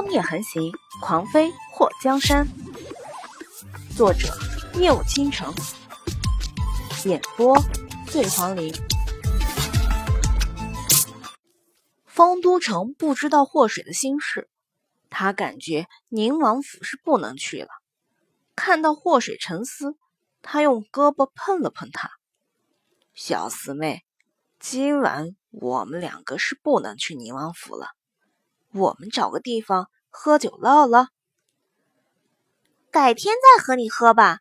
荒野横行，狂飞破江山。作者：夜舞倾城，演播：醉黄林。丰都城不知道祸水的心事，他感觉宁王府是不能去了。看到祸水沉思，他用胳膊碰了碰他：“小四妹，今晚我们两个是不能去宁王府了。”我们找个地方喝酒唠唠，改天再和你喝吧。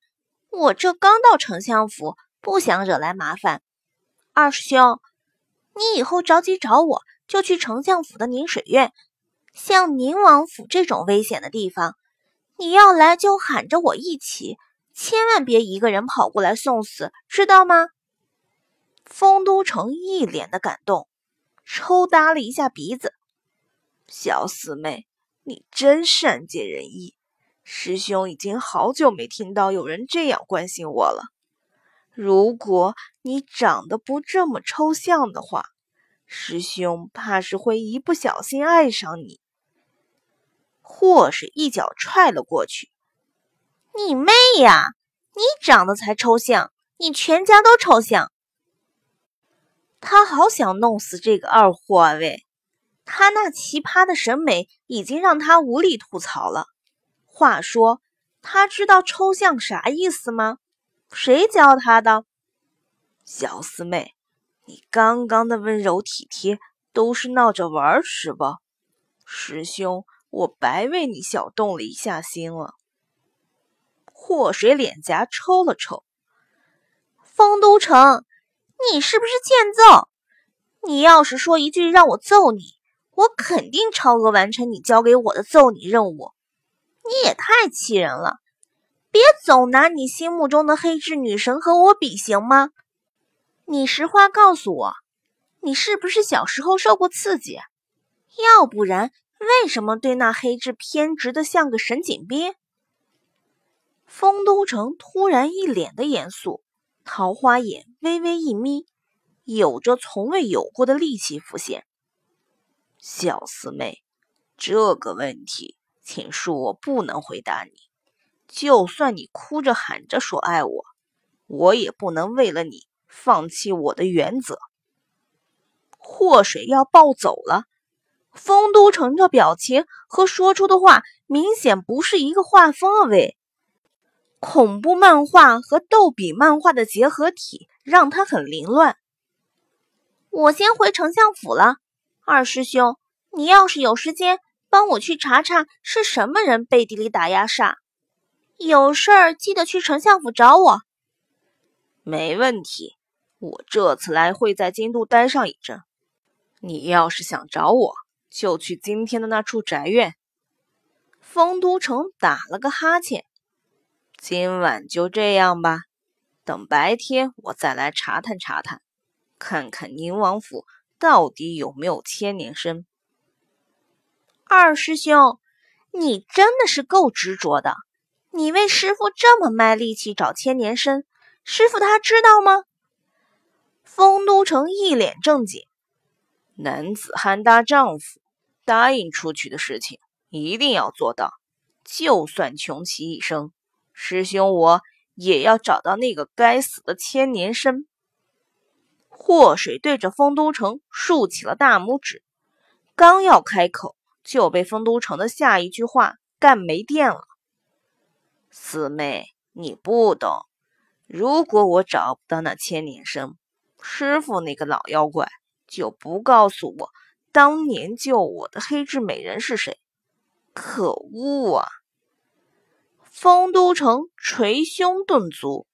我这刚到丞相府，不想惹来麻烦。二师兄，你以后着急找我，就去丞相府的宁水院。像宁王府这种危险的地方，你要来就喊着我一起，千万别一个人跑过来送死，知道吗？丰都城一脸的感动，抽搭了一下鼻子。小四妹，你真善解人意。师兄已经好久没听到有人这样关心我了。如果你长得不这么抽象的话，师兄怕是会一不小心爱上你。或是一脚踹了过去。你妹呀！你长得才抽象，你全家都抽象。他好想弄死这个二货喂！他那奇葩的审美已经让他无力吐槽了。话说，他知道抽象啥意思吗？谁教他的？小四妹，你刚刚的温柔体贴都是闹着玩儿是吧？师兄，我白为你小动了一下心了。祸水脸颊抽了抽。丰都城，你是不是欠揍？你要是说一句让我揍你。我肯定超额完成你交给我的揍你任务，你也太气人了！别总拿你心目中的黑痣女神和我比行吗？你实话告诉我，你是不是小时候受过刺激？要不然为什么对那黑痣偏执的像个神经病？丰都城突然一脸的严肃，桃花眼微微一眯，有着从未有过的戾气浮现。小四妹，这个问题，请恕我不能回答你。就算你哭着喊着说爱我，我也不能为了你放弃我的原则。祸水要暴走了，丰都城这表情和说出的话明显不是一个画风啊！喂，恐怖漫画和逗比漫画的结合体让他很凌乱。我先回丞相府了。二师兄，你要是有时间，帮我去查查是什么人背地里打压煞。有事儿记得去丞相府找我。没问题，我这次来会在京都待上一阵。你要是想找我，就去今天的那处宅院。丰都城打了个哈欠。今晚就这样吧，等白天我再来查探查探，看看宁王府。到底有没有千年参？二师兄，你真的是够执着的。你为师傅这么卖力气找千年参，师傅他知道吗？丰都城一脸正经，男子汉大丈夫，答应出去的事情一定要做到，就算穷其一生，师兄我也要找到那个该死的千年参。祸水对着丰都城竖起了大拇指，刚要开口，就被丰都城的下一句话干没电了。四妹，你不懂，如果我找不到那千年生，师傅那个老妖怪就不告诉我当年救我的黑痣美人是谁。可恶啊！丰都城捶胸顿足，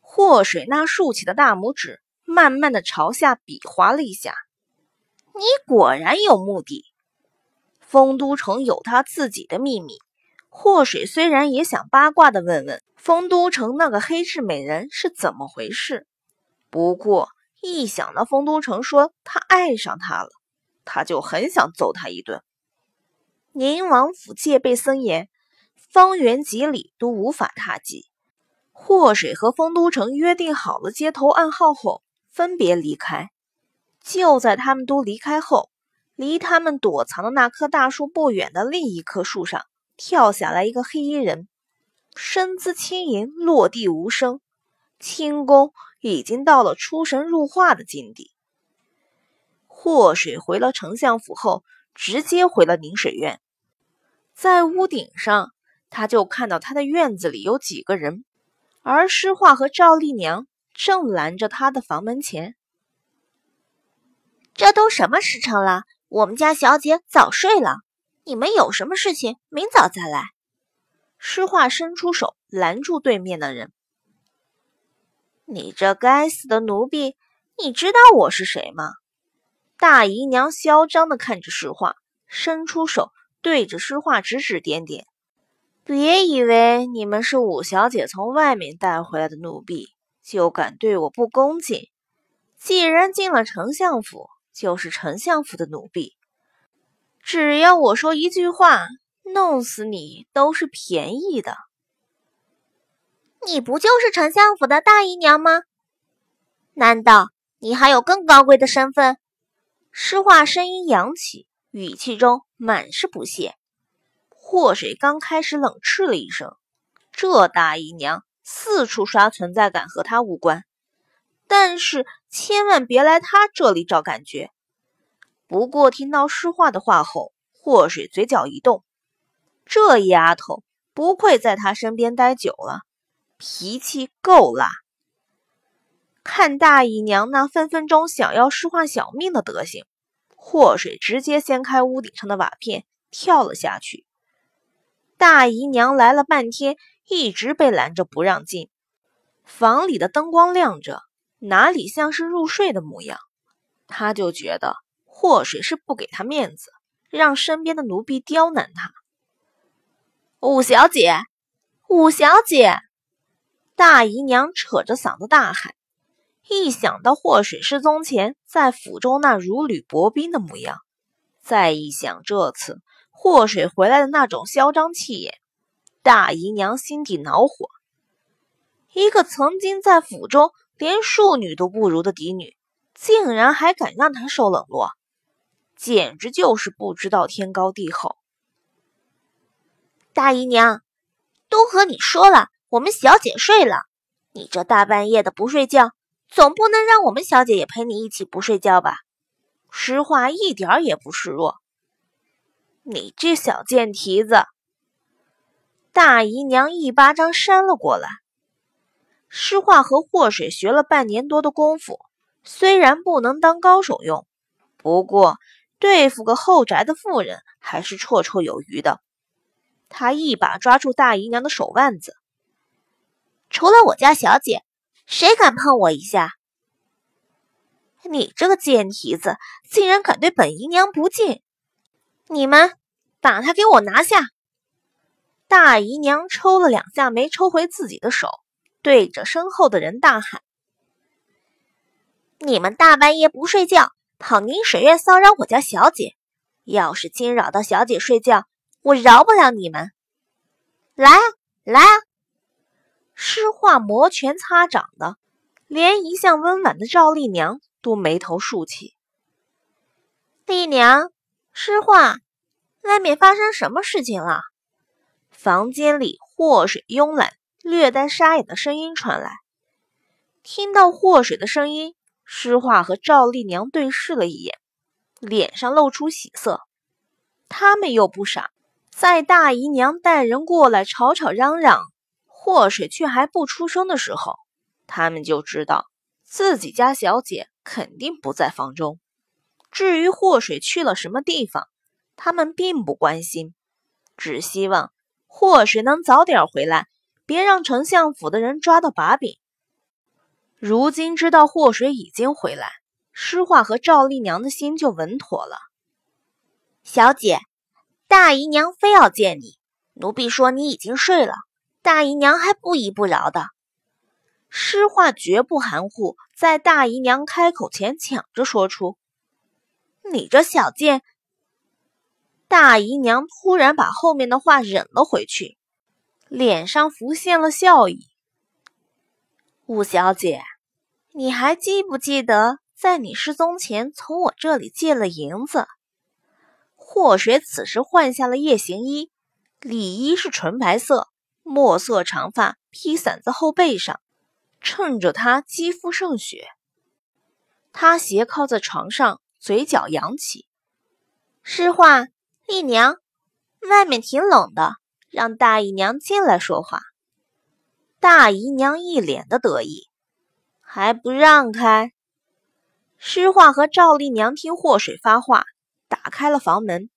祸水那竖起的大拇指。慢慢的朝下比划了一下，你果然有目的。丰都城有他自己的秘密。祸水虽然也想八卦的问问丰都城那个黑痣美人是怎么回事，不过一想到丰都城说他爱上他了，他就很想揍他一顿。宁王府戒备森严，方圆几里都无法踏迹。祸水和丰都城约定好了接头暗号后。分别离开。就在他们都离开后，离他们躲藏的那棵大树不远的另一棵树上跳下来一个黑衣人，身姿轻盈，落地无声，轻功已经到了出神入化的境地。祸水回了丞相府后，直接回了宁水院，在屋顶上，他就看到他的院子里有几个人，而诗画和赵丽娘正拦着他的房门前。这都什么时辰了？我们家小姐早睡了，你们有什么事情，明早再来。诗画伸出手拦住对面的人。你这该死的奴婢，你知道我是谁吗？大姨娘嚣张的看着诗画，伸出手对着诗画指指点点。别以为你们是五小姐从外面带回来的奴婢，就敢对我不恭敬。既然进了丞相府，就是丞相府的奴婢，只要我说一句话，弄死你都是便宜的。你不就是丞相府的大姨娘吗？难道你还有更高贵的身份？诗画声音扬起，语气中满是不屑。祸水刚开始冷嗤了一声，这大姨娘四处刷存在感和他无关。但是千万别来他这里找感觉。不过听到诗画的话后，祸水嘴角一动，这丫头不愧在他身边待久了，脾气够辣。看大姨娘那分分钟想要诗画小命的德行，祸水直接掀开屋顶上的瓦片跳了下去。大姨娘来了半天，一直被拦着不让进。房里的灯光亮着。哪里像是入睡的模样？他就觉得祸水是不给他面子，让身边的奴婢刁难他。五小姐，五小姐！大姨娘扯着嗓子大喊。一想到祸水失踪前在府中那如履薄冰的模样，再一想这次祸水回来的那种嚣张气焰，大姨娘心底恼火。一个曾经在府中。连庶女都不如的嫡女，竟然还敢让她受冷落，简直就是不知道天高地厚。大姨娘，都和你说了，我们小姐睡了，你这大半夜的不睡觉，总不能让我们小姐也陪你一起不睡觉吧？实话一点也不示弱。你这小贱蹄子！大姨娘一巴掌扇了过来。诗画和祸水学了半年多的功夫，虽然不能当高手用，不过对付个后宅的妇人还是绰绰有余的。他一把抓住大姨娘的手腕子：“除了我家小姐，谁敢碰我一下？你这个贱蹄子，竟然敢对本姨娘不敬！你们把她给我拿下！”大姨娘抽了两下，没抽回自己的手。对着身后的人大喊：“你们大半夜不睡觉，跑宁水院骚扰我家小姐！要是惊扰到小姐睡觉，我饶不了你们！来啊，来啊！”诗画摩拳擦掌的，连一向温婉的赵丽娘都眉头竖起。丽娘，诗画，外面发生什么事情了？房间里祸水慵懒。略带沙哑的声音传来。听到祸水的声音，诗画和赵丽娘对视了一眼，脸上露出喜色。他们又不傻，在大姨娘带人过来吵吵嚷嚷，祸水却还不出声的时候，他们就知道自己家小姐肯定不在房中。至于祸水去了什么地方，他们并不关心，只希望祸水能早点回来。别让丞相府的人抓到把柄。如今知道祸水已经回来，诗画和赵丽娘的心就稳妥了。小姐，大姨娘非要见你，奴婢说你已经睡了，大姨娘还不依不饶的。诗画绝不含糊，在大姨娘开口前抢着说出：“你这小贱！”大姨娘突然把后面的话忍了回去。脸上浮现了笑意。五小姐，你还记不记得，在你失踪前从我这里借了银子，祸水此时换下了夜行衣，里衣是纯白色，墨色长发披散在后背上，衬着她肌肤胜雪。他斜靠在床上，嘴角扬起。诗画，丽娘，外面挺冷的，让大姨娘进来说话。大姨娘一脸的得意，还不让开。诗画和赵丽娘听祸水发话，打开了房门。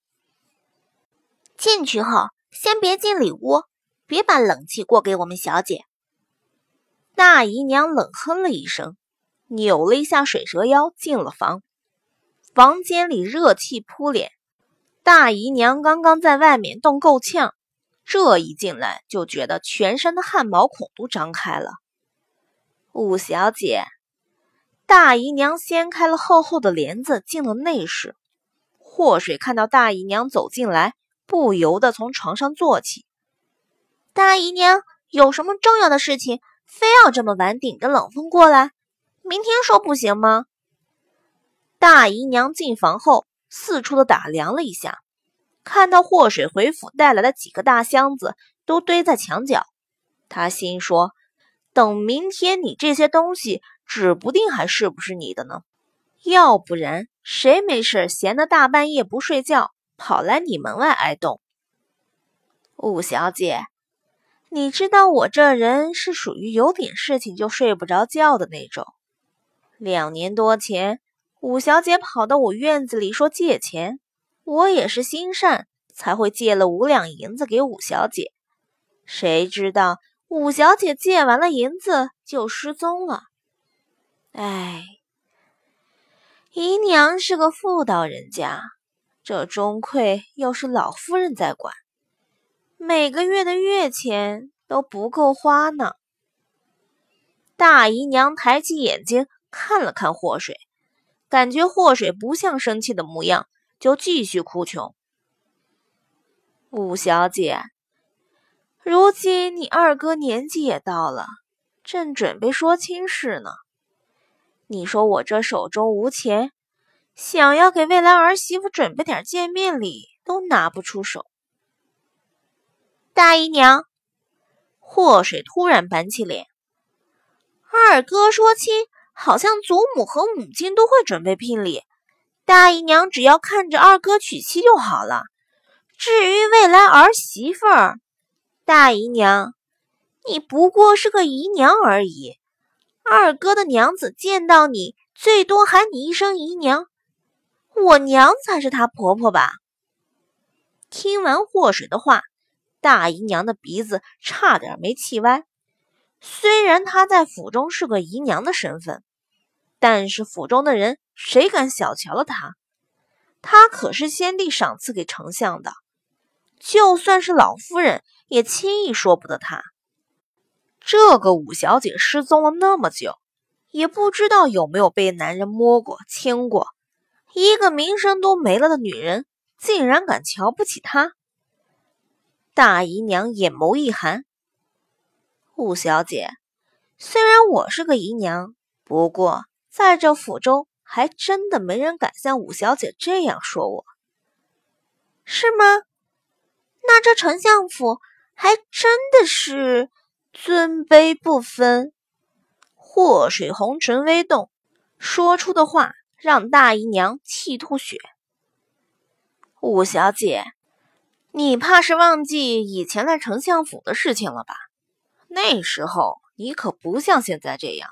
进去后，先别进里屋，别把冷气过给我们小姐。大姨娘冷哼了一声。扭了一下水蛇腰，进了房。房间里热气扑脸，大姨娘刚刚在外面冻够呛，这一进来就觉得全身的汗毛孔都张开了。五小姐，大姨娘掀开了厚厚的帘子，进了内室。祸水看到大姨娘走进来，不由得从床上坐起。大姨娘有什么重要的事情，非要这么晚顶着冷风过来？明天说不行吗？大姨娘进房后，四处的打量了一下，看到祸水回府带来的几个大箱子都堆在墙角，他心说：等明天你这些东西，指不定还是不是你的呢。要不然，谁没事闲的大半夜不睡觉，跑来你门外挨冻？五小姐，你知道我这人是属于有点事情就睡不着觉的那种。两年多前，五小姐跑到我院子里说借钱，我也是心善，才会借了五两银子给五小姐。谁知道五小姐借完了银子就失踪了。哎，姨娘是个妇道人家，这钟馗又是老夫人在管，每个月的月钱都不够花呢。大姨娘抬起眼睛。看了看祸水，感觉祸水不像生气的模样，就继续哭穷。五小姐，如今你二哥年纪也到了，正准备说亲事呢。你说我这手中无钱，想要给未来儿媳妇准备点见面礼，都拿不出手。大姨娘，祸水突然板起脸，二哥说亲。好像祖母和母亲都会准备聘礼，大姨娘只要看着二哥娶妻就好了。至于未来儿媳妇儿，大姨娘，你不过是个姨娘而已。二哥的娘子见到你，最多喊你一声姨娘，我娘才是她婆婆吧？听完祸水的话，大姨娘的鼻子差点没气歪。虽然她在府中是个姨娘的身份，但是府中的人谁敢小瞧了她？她可是先帝赏赐给丞相的，就算是老夫人也轻易说不得她。这个五小姐失踪了那么久，也不知道有没有被男人摸过、亲过，一个名声都没了的女人，竟然敢瞧不起她？大姨娘眼眸一寒。五小姐，虽然我是个姨娘，不过在这府中还真的没人敢像五小姐这样说我，是吗？那这丞相府还真的是尊卑不分。祸水红唇微动，说出的话让大姨娘气吐血。五小姐，你怕是忘记以前在丞相府的事情了吧？那时候你可不像现在这样，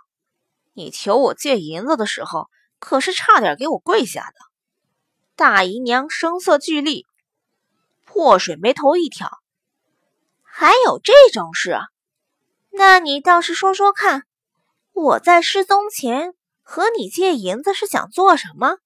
你求我借银子的时候，可是差点给我跪下的。大姨娘声色俱厉，破水眉头一挑，还有这种事？那你倒是说说看，我在失踪前和你借银子是想做什么？